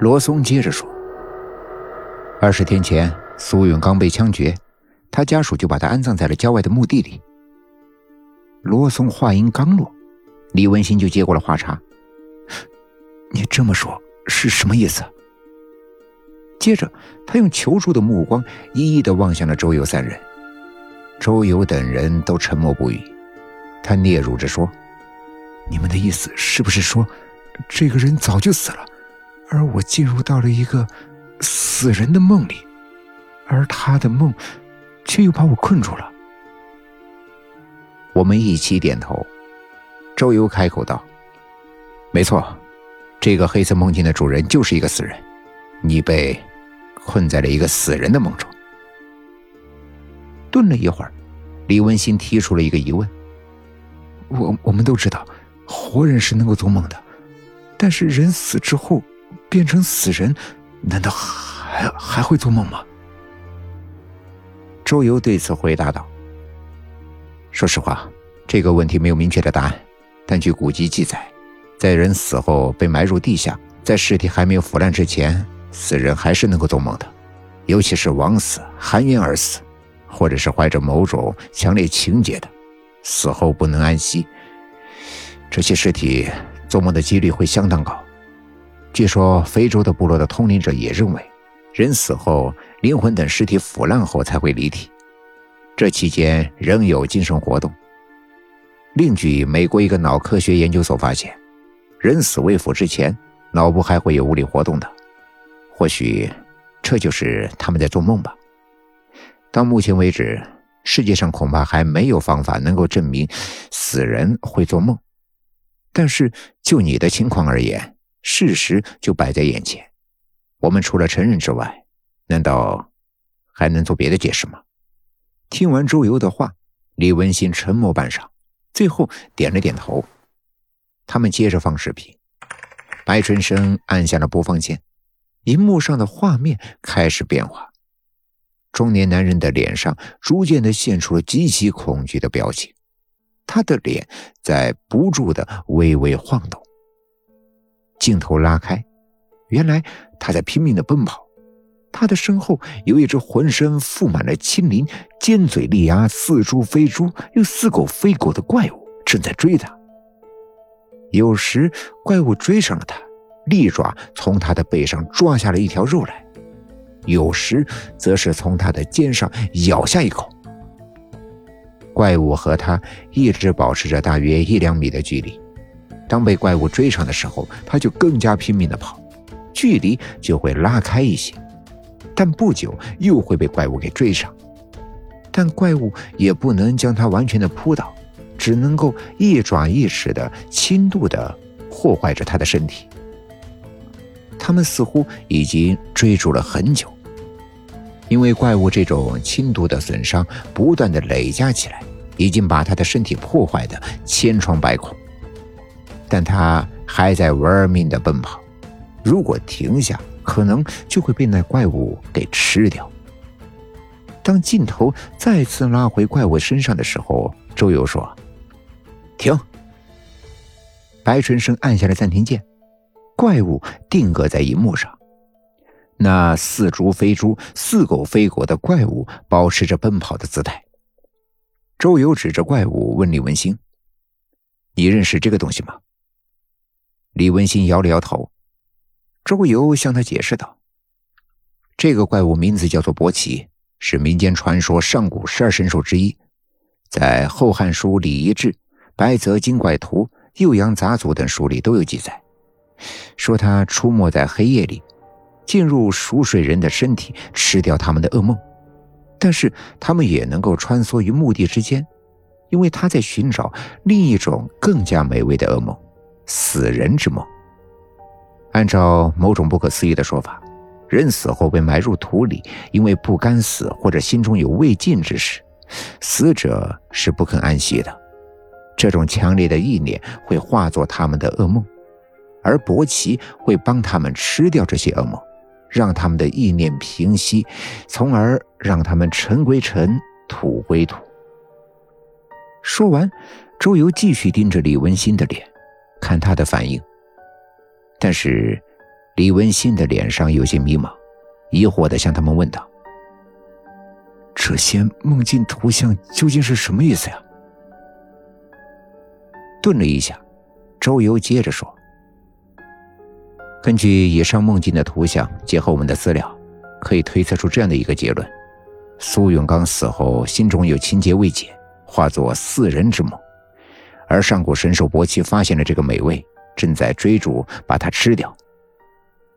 罗松接着说：“二十天前，苏永刚被枪决，他家属就把他安葬在了郊外的墓地里。”罗松话音刚落，李文新就接过了话茬：“你这么说是什么意思？”接着，他用求助的目光一一的望向了周游三人。周游等人都沉默不语。他嗫嚅着说：“你们的意思是不是说，这个人早就死了，而我进入到了一个死人的梦里，而他的梦却又把我困住了？”我们一起点头。周游开口道：“没错，这个黑色梦境的主人就是一个死人，你被困在了一个死人的梦中。”顿了一会儿，李文新提出了一个疑问：“我我们都知道，活人是能够做梦的，但是人死之后变成死人，难道还还会做梦吗？”周游对此回答道：“说实话，这个问题没有明确的答案，但据古籍记载，在人死后被埋入地下，在尸体还没有腐烂之前，死人还是能够做梦的，尤其是枉死、含冤而死。”或者是怀着某种强烈情节的，死后不能安息，这些尸体做梦的几率会相当高。据说非洲的部落的通灵者也认为，人死后灵魂等尸体腐烂后才会离体，这期间仍有精神活动。另据美国一个脑科学研究所发现，人死未腐之前，脑部还会有物理活动的，或许这就是他们在做梦吧。到目前为止，世界上恐怕还没有方法能够证明死人会做梦。但是就你的情况而言，事实就摆在眼前。我们除了承认之外，难道还能做别的解释吗？听完周游的话，李文新沉默半晌，最后点了点头。他们接着放视频，白春生按下了播放键，荧幕上的画面开始变化。中年男人的脸上逐渐的现出了极其恐惧的表情，他的脸在不住的微微晃动。镜头拉开，原来他在拼命的奔跑，他的身后有一只浑身覆满了青鳞、尖嘴利牙、似猪非猪又似狗非狗的怪物正在追他。有时怪物追上了他，利爪从他的背上抓下了一条肉来。有时则是从他的肩上咬下一口。怪物和他一直保持着大约一两米的距离。当被怪物追上的时候，他就更加拼命的跑，距离就会拉开一些。但不久又会被怪物给追上，但怪物也不能将他完全的扑倒，只能够一爪一齿的轻度的破坏着他的身体。他们似乎已经追逐了很久，因为怪物这种轻度的损伤不断的累加起来，已经把他的身体破坏的千疮百孔。但他还在玩命的奔跑，如果停下，可能就会被那怪物给吃掉。当镜头再次拉回怪物身上的时候，周游说：“停。”白春生按下了暂停键。怪物定格在荧幕上，那似猪非猪、似狗非狗的怪物保持着奔跑的姿态。周游指着怪物问李文星：“你认识这个东西吗？”李文新摇了摇头。周游向他解释道：“这个怪物名字叫做伯奇，是民间传说上古十二神兽之一，在《后汉书·礼仪志》《白泽精怪图》《酉阳杂俎》等书里都有记载。”说他出没在黑夜里，进入熟睡人的身体，吃掉他们的噩梦。但是他们也能够穿梭于墓地之间，因为他在寻找另一种更加美味的噩梦——死人之梦。按照某种不可思议的说法，人死后被埋入土里，因为不甘死或者心中有未尽之事，死者是不肯安息的。这种强烈的意念会化作他们的噩梦。而伯奇会帮他们吃掉这些噩梦，让他们的意念平息，从而让他们尘归尘，土归土。说完，周游继续盯着李文新的脸，看他的反应。但是，李文信的脸上有些迷茫，疑惑的向他们问道：“这些梦境图像究竟是什么意思呀？”顿了一下，周游接着说：“根据以上梦境的图像，结合我们的资料，可以推测出这样的一个结论：苏永刚死后心中有情结未解，化作四人之梦，而上古神兽伯奇发现了这个美味，正在追逐把它吃掉。”